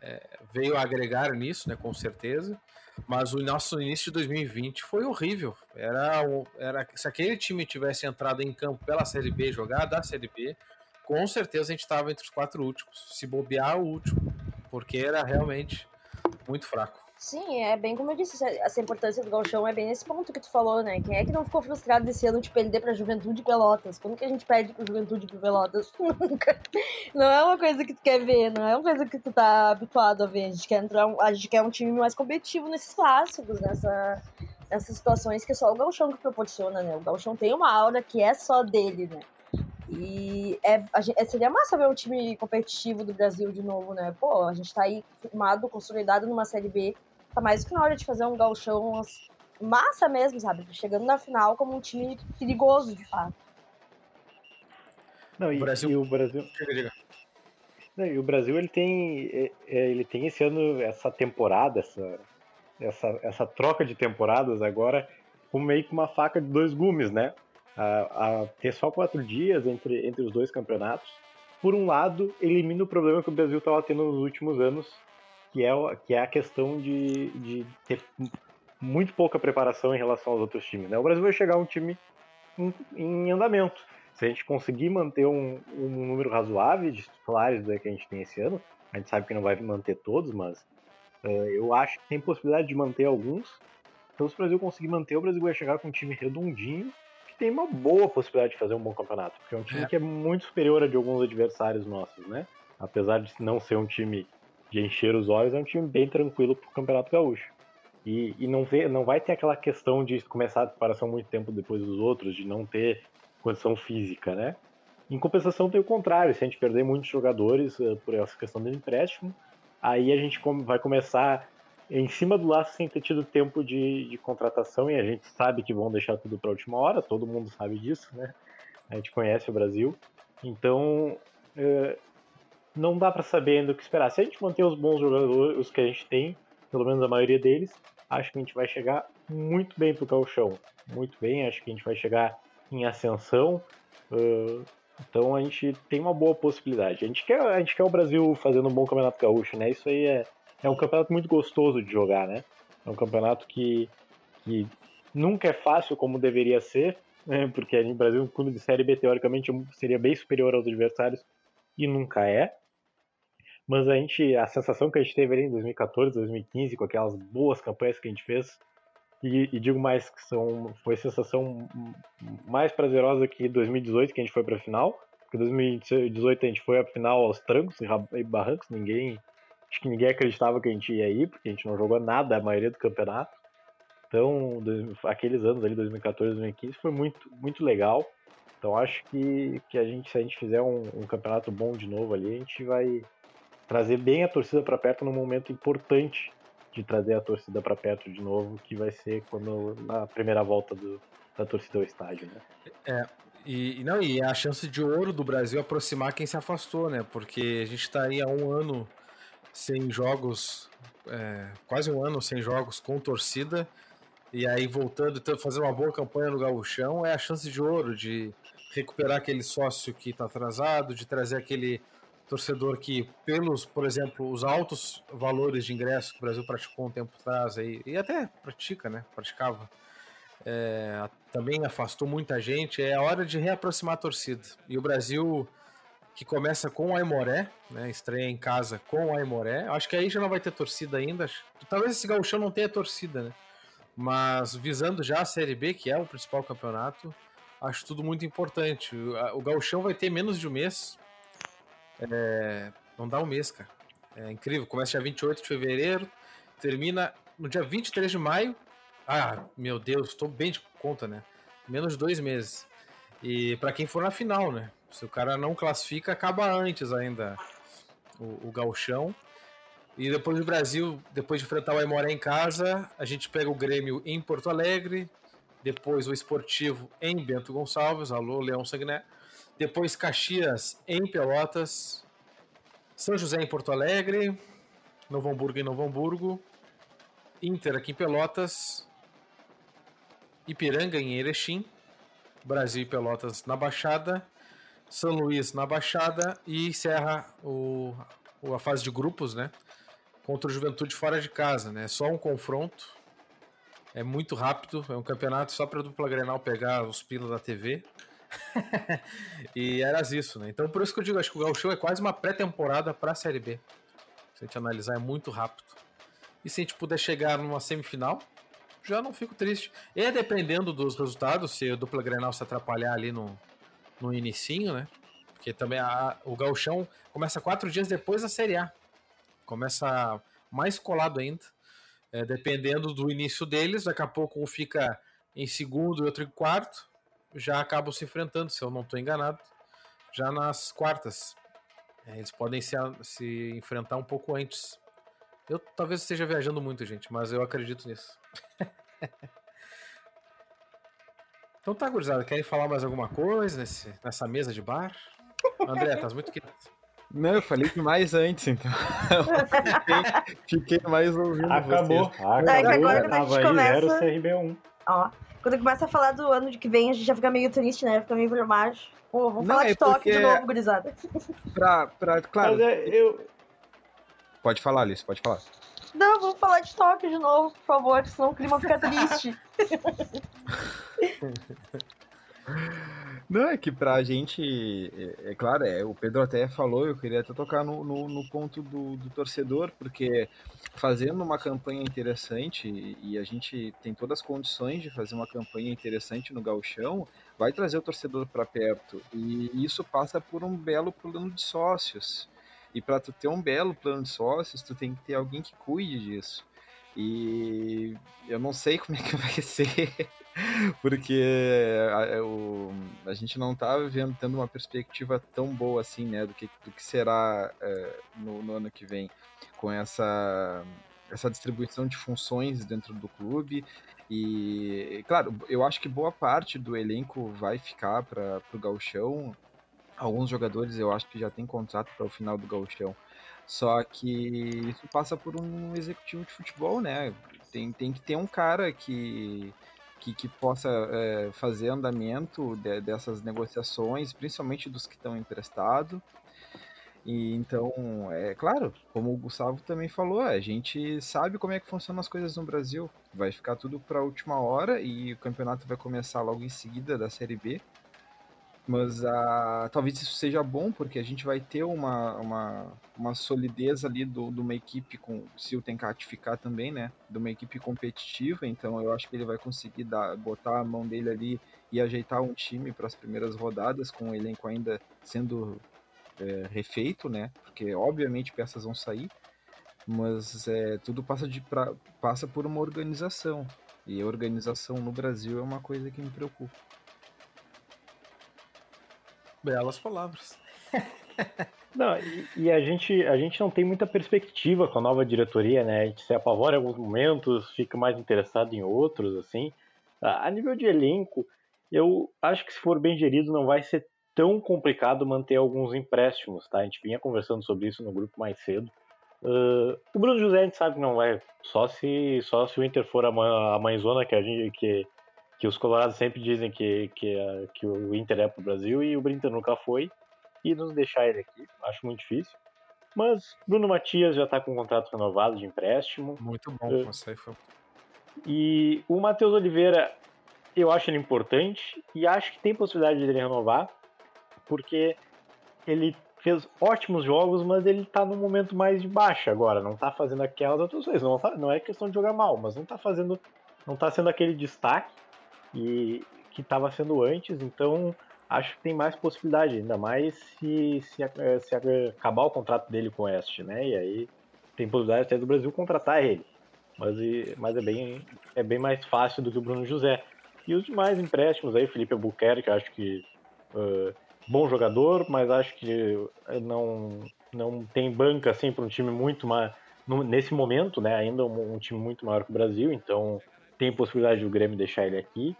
é, veio a agregar nisso, né, com certeza. Mas o nosso início de 2020 foi horrível. Era, era se aquele time tivesse entrado em campo pela Série B, jogar da Série B, com certeza a gente estava entre os quatro últimos. Se bobear o último, porque era realmente muito fraco. Sim, é bem como eu disse, essa importância do galchão é bem nesse ponto que tu falou, né? Quem é que não ficou frustrado desse ano de perder pra Juventude Pelotas? Quando que a gente perde pro Juventude Pelotas? Nunca. Não é uma coisa que tu quer ver, não é uma coisa que tu tá habituado a ver. A gente quer entrar, a gente quer um time mais competitivo nesses clássicos, nessa, nessas situações que só o galchão que proporciona, né? O galchão tem uma aura que é só dele, né? E é, gente, seria massa ver um time competitivo do Brasil de novo, né? Pô, a gente tá aí firmado, consolidado numa Série B tá mais que na hora de fazer um galchão massa mesmo, sabe? Chegando na final como um time perigoso, de fato. Não, e o Brasil... E o Brasil... Não, e o Brasil, ele tem, ele tem esse ano, essa temporada, essa, essa, essa troca de temporadas agora, como meio que uma faca de dois gumes, né? A, a ter só quatro dias entre, entre os dois campeonatos. Por um lado, elimina o problema que o Brasil estava tendo nos últimos anos, que é, que é a questão de, de ter muito pouca preparação em relação aos outros times. Né? O Brasil vai chegar um time em, em andamento. Se a gente conseguir manter um, um número razoável de titulares que a gente tem esse ano, a gente sabe que não vai manter todos, mas uh, eu acho que tem possibilidade de manter alguns. Então, se o Brasil conseguir manter, o Brasil vai chegar com um time redondinho, que tem uma boa possibilidade de fazer um bom campeonato. Porque é um time é. que é muito superior a de alguns adversários nossos, né? Apesar de não ser um time de encher os olhos, é um time bem tranquilo pro Campeonato Gaúcho. E, e não, vê, não vai ter aquela questão de começar a preparação muito tempo depois dos outros, de não ter condição física, né? Em compensação, tem o contrário. Se a gente perder muitos jogadores uh, por essa questão do empréstimo, aí a gente vai começar em cima do laço sem ter tido tempo de, de contratação e a gente sabe que vão deixar tudo para a última hora, todo mundo sabe disso, né? A gente conhece o Brasil. Então, uh, não dá para saber ainda o que esperar. Se a gente manter os bons jogadores, os que a gente tem, pelo menos a maioria deles, acho que a gente vai chegar muito bem pro calchão. muito bem, acho que a gente vai chegar em ascensão. Uh, então a gente tem uma boa possibilidade. A gente quer, a gente quer o Brasil fazendo um bom campeonato gaúcho, né? Isso aí é, é um campeonato muito gostoso de jogar, né? É um campeonato que, que nunca é fácil como deveria ser, né? porque o Brasil, um clube de Série B, teoricamente, seria bem superior aos adversários, e nunca é. Mas a gente, a sensação que a gente teve ali em 2014, 2015, com aquelas boas campanhas que a gente fez, e, e digo mais que são, foi sensação mais prazerosa que 2018, que a gente foi para a final, porque 2018 a gente foi à final aos trancos e barrancos, ninguém acho que ninguém acreditava que a gente ia ir, porque a gente não jogou nada a maioria do campeonato. Então, aqueles anos ali, 2014, 2015, foi muito, muito legal. Então, acho que, que a gente, se a gente fizer um, um campeonato bom de novo ali, a gente vai trazer bem a torcida para perto num momento importante de trazer a torcida para perto de novo, que vai ser quando na primeira volta do, da torcida ao estádio, né? É, e, não, e a chance de ouro do Brasil aproximar quem se afastou, né? Porque a gente está aí há um ano sem jogos, é, quase um ano sem jogos com torcida, e aí voltando e fazer uma boa campanha no gauchão é a chance de ouro de recuperar aquele sócio que está atrasado, de trazer aquele torcedor que, pelos, por exemplo, os altos valores de ingresso que o Brasil praticou um tempo atrás aí, e até pratica, né? Praticava. É, também afastou muita gente. É a hora de reaproximar a torcida. E o Brasil que começa com o Aimoré, né? Estreia em casa com o Aimoré. Acho que aí já não vai ter torcida ainda. Talvez esse gauchão não tenha torcida, né? Mas visando já a Série B, que é o principal campeonato, acho tudo muito importante. O gauchão vai ter menos de um mês. É... Não dá um mês, cara. É incrível. Começa dia 28 de fevereiro, termina no dia 23 de maio. Ah, meu Deus, estou bem de conta, né? Menos de dois meses. E para quem for na final, né? Se o cara não classifica, acaba antes ainda o, o galchão. E depois do Brasil, depois de enfrentar o Aimoré em casa, a gente pega o Grêmio em Porto Alegre, depois o Esportivo em Bento Gonçalves, alô Leão Sagné, depois Caxias em Pelotas, São José em Porto Alegre, Novo Hamburgo em Novo Hamburgo, Inter aqui em Pelotas, Ipiranga em Erechim, Brasil e Pelotas na Baixada, São Luís na Baixada e encerra o, a fase de grupos, né? Contra o Juventude fora de casa, né? Só um confronto. É muito rápido, é um campeonato só para a dupla Grenal pegar os pilas da TV. e era isso, né? Então por isso que eu digo, acho que o Gauchão é quase uma pré-temporada para a Série B. Se a gente analisar, é muito rápido. E se a gente puder chegar numa semifinal, já não fico triste. E dependendo dos resultados, se a dupla Grenal se atrapalhar ali no, no inicinho, né? Porque também a, o gauchão começa quatro dias depois da Série A. Começa mais colado ainda. É, dependendo do início deles, daqui a pouco um fica em segundo e outro em quarto. Já acabam se enfrentando, se eu não estou enganado. Já nas quartas. É, eles podem se, se enfrentar um pouco antes. Eu talvez esteja viajando muito, gente, mas eu acredito nisso. então tá, gurizada, querem falar mais alguma coisa nesse, nessa mesa de bar? André, tá muito quieto. Não, eu falei demais antes, então. fiquei, fiquei, mais ouvindo Acabou. vocês. Acabou. É que agora quando a gente começa... CRB1. Ó, quando começa a falar do ano de que vem, a gente já fica meio triste, né? Fica meio baixo. Pô, vamos Não, falar é de toque porque- de novo, gurizada. Pra, pra, claro, Mas é, eu, pode falar, Alice, pode falar. Não, vamos falar de toque de novo, por favor, senão o clima fica triste. Não, é que pra gente, é, é claro, é, o Pedro até falou, eu queria até tocar no, no, no ponto do, do torcedor, porque fazendo uma campanha interessante, e a gente tem todas as condições de fazer uma campanha interessante no gauchão, vai trazer o torcedor para perto, e isso passa por um belo plano de sócios. E para tu ter um belo plano de sócios, tu tem que ter alguém que cuide disso. E eu não sei como é que vai ser, porque a, o- a gente não tá vendo, tendo uma perspectiva tão boa assim, né, do que, do que será é, no, no ano que vem, com essa, essa distribuição de funções dentro do clube. E, claro, eu acho que boa parte do elenco vai ficar para o Gauchão. Alguns jogadores eu acho que já tem contrato para o final do Gauchão. Só que isso passa por um executivo de futebol, né? Tem, tem que ter um cara que, que, que possa é, fazer andamento de, dessas negociações, principalmente dos que estão emprestados. E então, é claro, como o Gustavo também falou, a gente sabe como é que funcionam as coisas no Brasil. Vai ficar tudo para a última hora e o campeonato vai começar logo em seguida da Série B. Mas uh, talvez isso seja bom, porque a gente vai ter uma, uma, uma solidez ali do, de uma equipe, com, se o Tenkat ficar também, né? De uma equipe competitiva. Então eu acho que ele vai conseguir dar, botar a mão dele ali e ajeitar um time para as primeiras rodadas, com o elenco ainda sendo é, refeito, né? Porque obviamente peças vão sair, mas é, tudo passa, de, pra, passa por uma organização. E a organização no Brasil é uma coisa que me preocupa. Belas palavras. Não, e, e, a, gente, a gente não tem muita perspectiva com a nova diretoria, né? A gente se apavora em alguns momentos, fica mais interessado em outros, assim. A nível de elenco, eu acho que se for bem gerido não vai ser tão complicado manter alguns empréstimos, tá? A gente vinha conversando sobre isso no grupo mais cedo. Uh, o Bruno José a gente sabe que não vai, só se, só se o Inter for a, a mãezona que a gente, que, que os colorados sempre dizem que, que, que o Inter é pro Brasil e o Inter nunca foi, e nos deixar ele aqui, acho muito difícil. Mas Bruno Matias já está com um contrato renovado de empréstimo. Muito bom, uh, você foi. E o Matheus Oliveira, eu acho ele importante e acho que tem possibilidade de ele renovar, porque ele fez ótimos jogos, mas ele está num momento mais de baixa agora, não está fazendo aquelas atuações. Não, tá, não é questão de jogar mal, mas não está fazendo, não tá sendo aquele destaque e que estava sendo antes, então acho que tem mais possibilidade, ainda mais se, se, se acabar o contrato dele com o Oeste, né? E aí tem possibilidade até do Brasil contratar ele. Mas, mas é, bem, é bem mais fácil do que o Bruno José. E os demais empréstimos aí, Felipe Albuquerque, acho que uh, bom jogador, mas acho que não, não tem banca assim para um time muito mais. Nesse momento, né? Ainda um, um time muito maior que o Brasil, então tem possibilidade do Grêmio deixar ele aqui.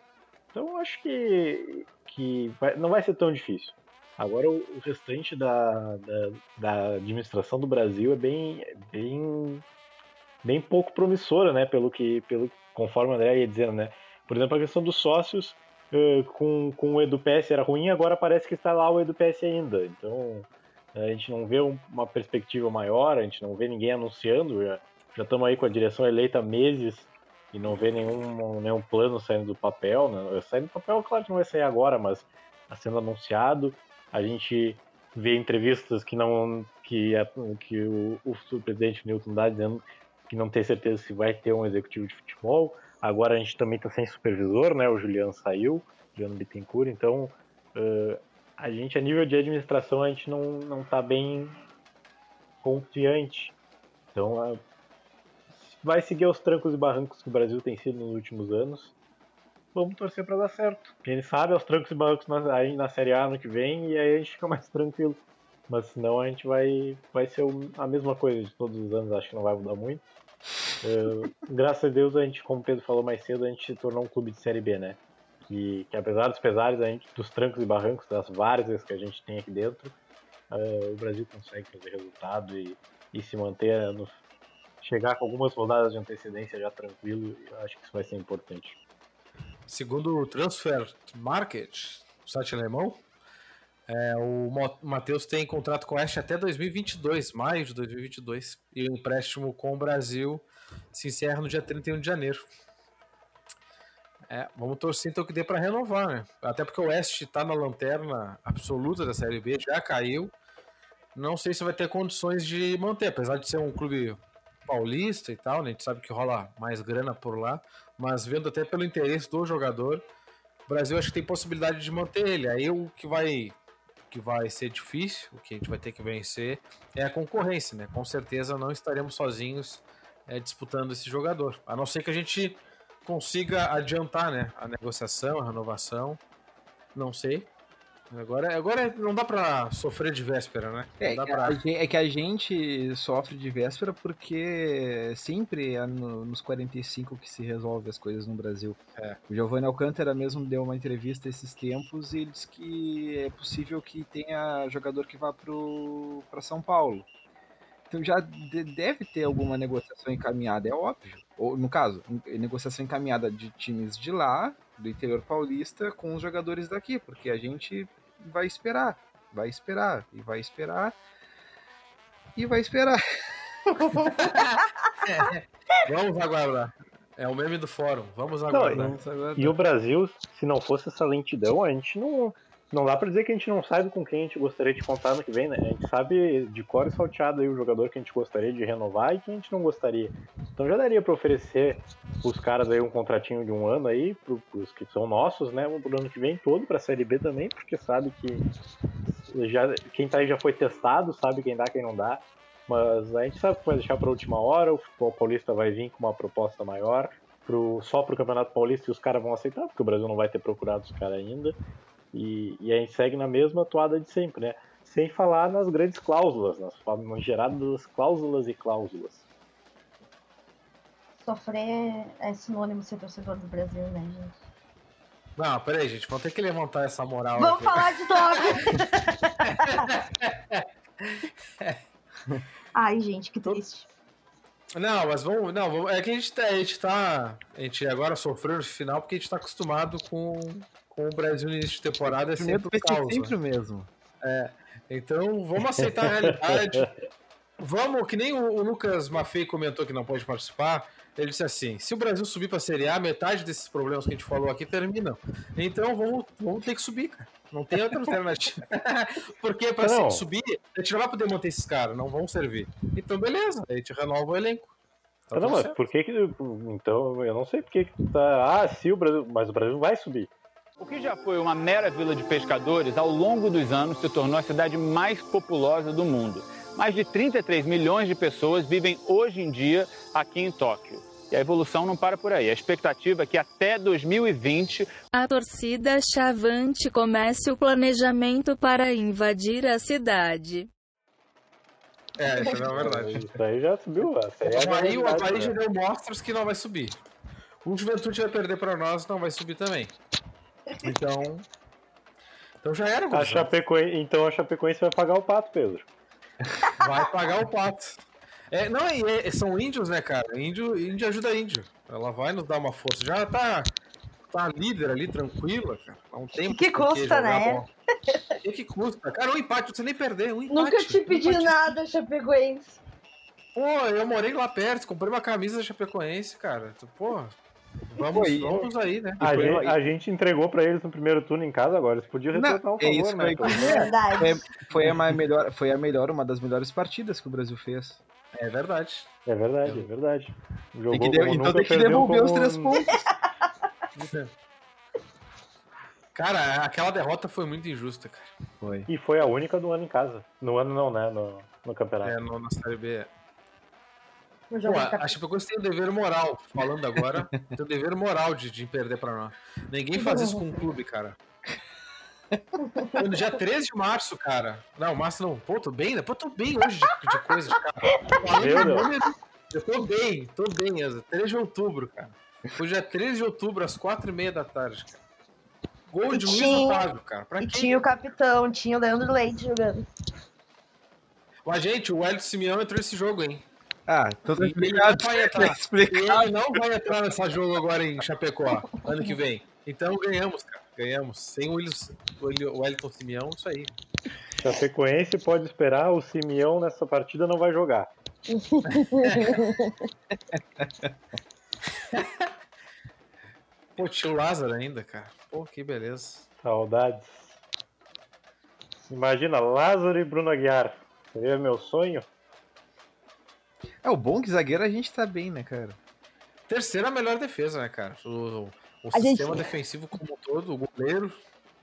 Então acho que, que vai, não vai ser tão difícil. Agora o, restante da, da, da, administração do Brasil é bem, bem, bem pouco promissora, né? Pelo que, pelo, conforme o André ia dizendo, né? Por exemplo, a questão dos sócios uh, com, com o EduPS era ruim, agora parece que está lá o EduPS ainda. Então a gente não vê uma perspectiva maior, a gente não vê ninguém anunciando. Já, já estamos aí com a direção eleita há meses e não vê nenhum, nenhum plano saindo do papel. Né? Saindo do papel, claro que não vai sair agora, mas está sendo anunciado. A gente vê entrevistas que não que, a, que o, o presidente Newton dá dizendo que não tem certeza se vai ter um executivo de futebol. Agora a gente também está sem supervisor, né? O Juliano saiu, Juliano Bittencourt, então uh, a gente a nível de administração a gente não não está bem confiante. Então vai seguir os trancos e barrancos que o Brasil tem sido nos últimos anos. Vamos torcer para dar certo. Quem sabe os trancos e barrancos na, aí na Série A ano que vem e aí a gente fica mais tranquilo. Mas senão a gente vai, vai ser a mesma coisa de todos os anos, acho que não vai mudar muito. Uh, graças a Deus a gente, como o Pedro falou mais cedo, a gente se tornou um clube de Série B, né? Que, que apesar dos pesares, a gente, dos trancos e barrancos, das várias que a gente tem aqui dentro, uh, o Brasil consegue fazer resultado e, e se manter no, chegar com algumas rodadas de antecedência já tranquilo, acho que isso vai ser importante. Segundo o Transfer Market, o site alemão, é, o Matheus tem contrato com o Oeste até 2022, maio de 2022, e o empréstimo com o Brasil se encerra no dia 31 de janeiro. É, vamos torcer então que dê para renovar, né? Até porque o Oeste está na lanterna absoluta da Série B, já caiu. Não sei se vai ter condições de manter, apesar de ser um clube paulista e tal, né? A gente sabe que rola mais grana por lá, mas vendo até pelo interesse do jogador, o Brasil acho que tem possibilidade de manter ele. Aí o que vai que vai ser difícil, o que a gente vai ter que vencer é a concorrência, né? Com certeza não estaremos sozinhos é, disputando esse jogador, a não ser que a gente consiga adiantar, né? A negociação, a renovação, não sei, Agora, agora não dá pra sofrer de véspera, né? É, pra... é, que a gente sofre de véspera porque sempre é no, nos 45 que se resolve as coisas no Brasil. É. O Giovanni Alcântara mesmo deu uma entrevista esses tempos e ele disse que é possível que tenha jogador que vá pro, pra São Paulo. Então já de- deve ter alguma negociação encaminhada, é óbvio. Ou, no caso, negociação encaminhada de times de lá, do interior paulista, com os jogadores daqui, porque a gente vai esperar, vai esperar, e vai esperar, e vai esperar. Vamos aguardar. É o meme do fórum. Vamos Não, aguardar. Vamos aguardar. E o Brasil, se não fosse essa lentidão, a gente não. Não dá pra dizer que a gente não sabe com quem a gente gostaria de contar no que vem, né? A gente sabe de cor e salteado aí o jogador que a gente gostaria de renovar e que a gente não gostaria. Então já daria pra oferecer os caras aí um contratinho de um ano aí, pro, pros que são nossos, né? Pro ano que vem todo, pra Série B também, porque sabe que já, quem tá aí já foi testado, sabe quem dá, quem não dá. Mas a gente sabe que vai deixar pra última hora, o futebol paulista vai vir com uma proposta maior pro, só pro Campeonato Paulista e os caras vão aceitar, porque o Brasil não vai ter procurado os caras ainda. E, e a gente segue na mesma toada de sempre, né? Sem falar nas grandes cláusulas, nas formas geradas cláusulas e cláusulas. Sofrer é sinônimo de ser torcedor do Brasil, né, gente? Não, peraí, gente. Vamos ter que levantar essa moral. Vamos aqui. falar de Tóquio! Ai, gente, que triste. Não, mas vamos. Não, vamos- é que a gente tá. A gente, tá, a gente agora sofreu no final porque a gente tá acostumado com, com o Brasil no início de temporada. É sempre causa. sempre o mesmo. Então, vamos aceitar a realidade. Vamos, que nem o, o Lucas Maffei comentou que não pode participar. Ele disse assim: se o Brasil subir para a Série A, metade desses problemas que a gente falou aqui terminam. Então vamos, vamos ter que subir, cara. Não tem outra alternativa. Porque para subir, a gente não vai poder manter esses caras, não vão servir. Então, beleza, a gente renova o elenco. Tá não, mas certo. por que que. Então, eu não sei por que que tu tá. Ah, se o Brasil. Mas o Brasil vai subir. O que já foi uma mera vila de pescadores, ao longo dos anos se tornou a cidade mais populosa do mundo. Mais de 33 milhões de pessoas vivem hoje em dia aqui em Tóquio. E a evolução não para por aí. A expectativa é que até 2020 A torcida Chavante comece o planejamento para invadir a cidade. É, isso é a verdade. Isso aí já subiu. Essa aí é O Havaí, o realidade, Havaí já né? deu mostras que não vai subir. O Juventude vai perder para nós, não vai subir também. Então. Então já era, A. Chapecoense, então a Chapecoense vai pagar o pato, Pedro. Vai pagar o pato. É, não, e é- são índios, né, cara? Índio, índio ajuda índio. Ela vai nos dar uma força. Já tá, tá líder ali, tranquila, cara. Há um tempo. Que custa, né? O que, que custa? Cara, um empate, não precisa nem perder. Um empate. Nunca te um pedi empate. nada, Chapecoense. Pô, eu morei lá perto, comprei uma camisa da Chapecoense, cara. Pô, vamos, Foi, vamos aí, né? A foi gente, a gente entregou pra eles no primeiro turno em casa agora. Eles podiam retornar um é favor, isso né? Então, Verdade. Foi, foi a mais melhor, foi a melhor, uma das melhores partidas que o Brasil fez. É verdade. É verdade, é verdade. Jogou Tem que de- então tem que devolver os três pontos. Cara, aquela derrota foi muito injusta, cara. Foi. E foi a única do ano em casa. No ano não, né? No, no campeonato. É, no, na Série B. Pô, jogo de a cap- Chapecoense tem o dever moral, falando agora, tem o dever moral de, de perder pra nós. Ninguém faz isso com um clube, cara. Foi no dia 13 de março, cara. Não, março não. Pô, tô bem, né? Pô, tô bem hoje de, de coisa, cara. Deus. número, Eu tô bem, tô bem. é 13 de outubro, cara. Foi dia 13 de outubro, às 4h30 da tarde, cara. Gol E de Luiz tinha- Otávio, cara. Pra E quem? tinha o capitão, tinha o Leandro Leite jogando. Mas, gente, o Hélio Simeão entrou nesse jogo, hein? Ah, então tá Ele não explicado. vai entrar. explicado. Ele não vai entrar nesse jogo agora em Chapecó, ano que vem. Então ganhamos, cara. Ganhamos. Sem o Wellington Simeão, isso aí. Chapecoense pode esperar, o Simeão nessa partida não vai jogar. Pô, tio Lázaro ainda, cara. Pô, que beleza. Saudades. Imagina, Lázaro e Bruno Aguiar. Seria meu sonho? É o bom que zagueiro a gente tá bem, né, cara? Terceira melhor defesa, né, cara? O, o A gente- sistema defensivo como um todo, o goleiro.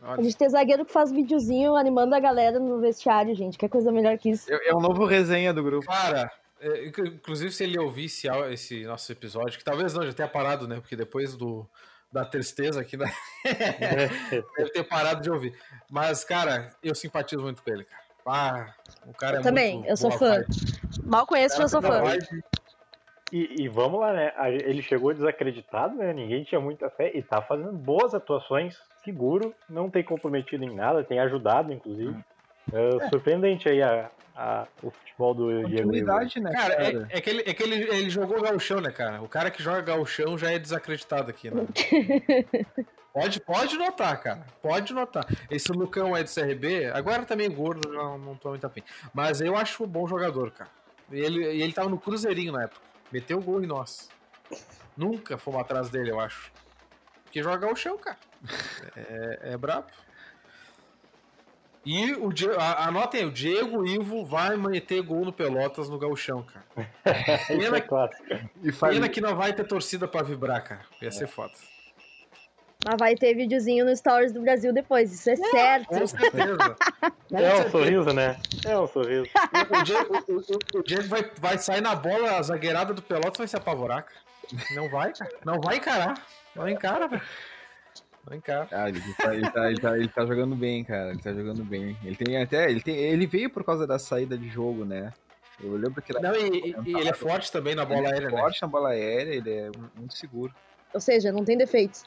A Olha, gente tem zagueiro que faz videozinho animando a galera no vestiário, gente. Que coisa melhor que isso. É, é o novo resenha do grupo. Cara, é, inclu- inclusive se ele ouvisse esse, nosso episódio, que talvez não, já tenha parado, né? Porque depois do, da tristeza aqui, né? deve ter parado de ouvir. Mas, cara, eu simpatizo muito com ele, cara. Ah, o cara Eu é também, muito eu sou boa fã. Mal conheço, já sou fã. E, e vamos lá, né? A- Ele chegou desacreditado, né? Ninguém tinha muita fé e tá fazendo boas atuações, seguro, não tem comprometido em nada, tem ajudado, inclusive. É surpreendente aí a, a- o futebol do Diego né, Cara, cara? é, é que, ele, é que ele, ele jogou gauchão, né, cara? O cara que joga gauchão já é desacreditado aqui, né? Pode, pode notar, cara. Pode notar. Esse Lucão é do CRB, agora tá meio gordo, não, não tô muito afim. Mas eu acho um bom jogador, cara. E ele, e ele tava no Cruzeirinho na época. Meteu gol em nós. Nunca fomos atrás dele, eu acho. Porque joga gauchão, cara. É, é brabo. E o Die- a- anotem aí, o Diego Ivo vai meter gol no Pelotas no gauchão, cara. Isso é clássico. E faz- Pena que não vai ter torcida pra vibrar, cara. Ia ser foda. Mas vai ter videozinho no Stories do Brasil depois, isso é certo. Com certeza. É um certeza. sorriso, né? É um sorriso. O Diego, o- o- o Diego vai, vai sair na bola, a zagueirada do Pelotas vai se apavorar, cara. Não vai, cara. Não vai encarar. Não encara, velho. Não encara. Ah, ele tá, ele, tá, ele, tá, ele tá jogando bem, cara. Ele tá jogando bem. Ele tem até. Ele, tem, ele veio por causa da saída de jogo, né? Eu lembro que ele Não, e, e- ele é forte também na bola ele é aérea, né? forte na bola aérea, ele é muito seguro. Ou seja, não tem defeitos.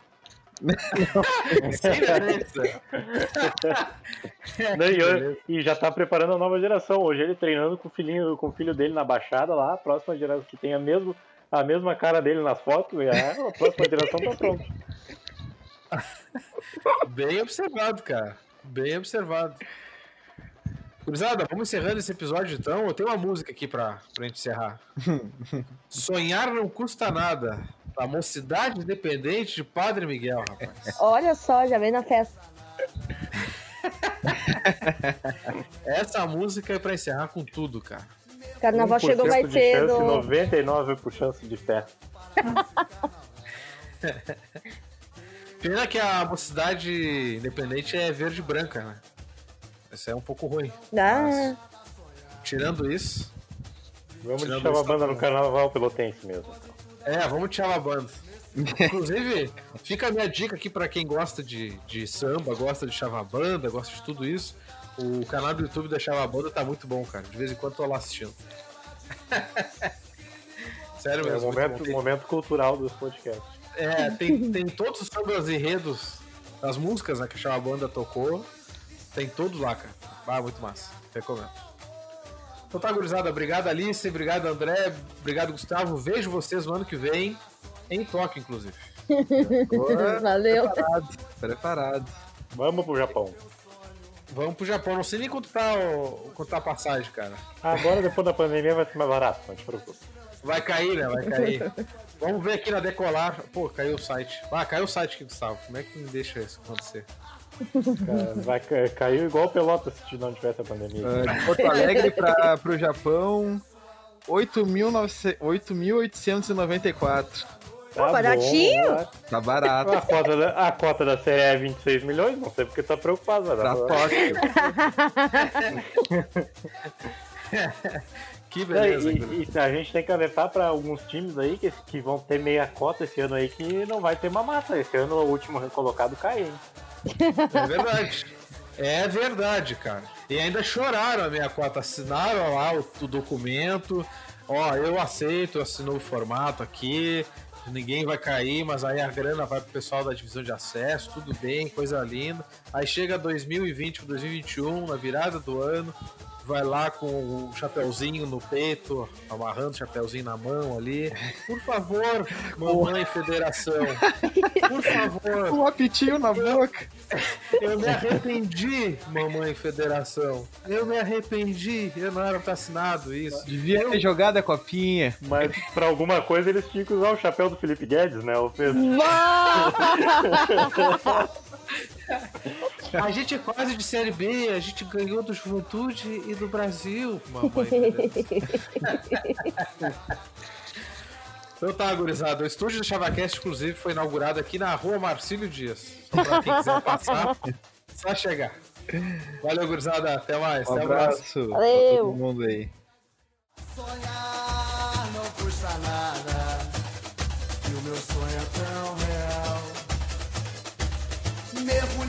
E, eu- e já tá preparando a nova geração. Hoje ele treinando com o filhinho, com o filho dele na baixada lá, a próxima geração que tem a, mesmo, a mesma cara dele nas fotos, e a, a próxima geração tá pronta. Bem observado, cara. Bem observado. Gurizada, vamos encerrando esse episódio então. Eu tenho uma música aqui pra, pra gente encerrar. Sonhar não custa nada. A mocidade independente de Padre Miguel, rapaz. Olha só, já vem na festa. Essa música é pra encerrar com tudo, cara. Carnaval 1% chegou mais de chance, cedo. 99% chance de fé. Pena que a mocidade independente é verde e branca, né? Isso é um pouco ruim. Ah, Tirando isso. Vamos Tirando deixar uma isso, tá banda bom. no carnaval pelotense mesmo. É, vamos a banda. Inclusive, fica a minha dica aqui pra quem gosta de, de samba, gosta de chavabanda, gosta de tudo isso. O canal do YouTube da Chavabanda tá muito bom, cara. De vez em quando tô lá assistindo. Sério É o mesmo. muito momento, bom. Tem- momento cultural dos podcasts. É, tem, tem todos os sambas enredos, as músicas né, que a Chavabanda tocou. Tem todos lá, cara. Ah, muito massa. Recomendo. Então tá, gurizada. Obrigado, Alice. Obrigado, André. Obrigado, Gustavo. Vejo vocês no ano que vem, em Tóquio, inclusive. valeu. Preparado. Preparado. Vamos pro Japão. Vamos pro Japão. Não sei nem quanto tá, o, quanto tá a passagem, cara. Agora, depois da pandemia, vai ser mais barato, não te preocupe. Vai cair, né? Vai cair. Vamos ver aqui na Decolar. Pô, caiu o site. Ah, caiu o site aqui, Gustavo. Como é que me deixa isso acontecer? Vai ca- caiu igual Pelotas se não tivesse a pandemia. Ah, de Porto Alegre para o Japão, 8.900 8.894. Tá baratinho? bom, tá. Tá barato. A cota, da, a cota da série é 26 milhões, não sei porque tá preocupado. Dar- Tóquio. Que beleza. e, e a gente tem que alertar pra alguns times aí que, que vão ter meia cota esse ano aí que não vai ter uma massa. Esse ano o último colocado cai, hein? É verdade. É verdade, cara. E ainda choraram a minha cota, assinaram lá o, o documento. Ó, eu aceito esse novo formato aqui. Ninguém vai cair, mas aí a grana vai pro pessoal da divisão de acesso, tudo bem, coisa linda. Aí chega 2020, 2021, na virada do ano, vai lá com o chapeuzinho no peito, amarrando o chapeuzinho na mão ali. Por favor, mamãe federação. Por favor. Um apitinho na boca. Eu me arrependi, mamãe federação. Eu me arrependi. Eu não era pra assinado isso. Devia ter jogado a copinha. Mas pra alguma coisa eles tinham que usar o chapéu do Felipe Guedes, né? O Pedro. A gente é quase de Série B, a gente ganhou do Juventude e do Brasil, mamãe. Então tá, gurizada. O estúdio do ChavaCast, inclusive, foi inaugurado aqui na rua Marcílio Dias. Só pra quem quiser passar, só chegar. Valeu, gurizada. Até mais. Um Até abraço pra Valeu. todo mundo aí. Sonhar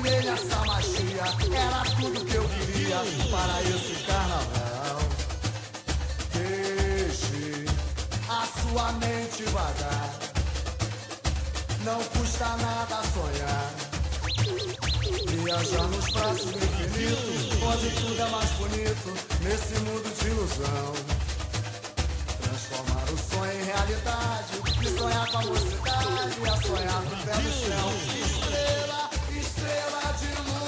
Mergulhei nessa magia. Era tudo que eu queria para esse carnaval. Deixe a sua mente vagar. Não custa nada sonhar. Viajar nos braços do infinito, onde tudo é mais bonito, nesse mundo de ilusão. Transformar o sonho em realidade, e sonhar com a mocidade, a sonhar no pé do chão. Estrela, estrela de luz.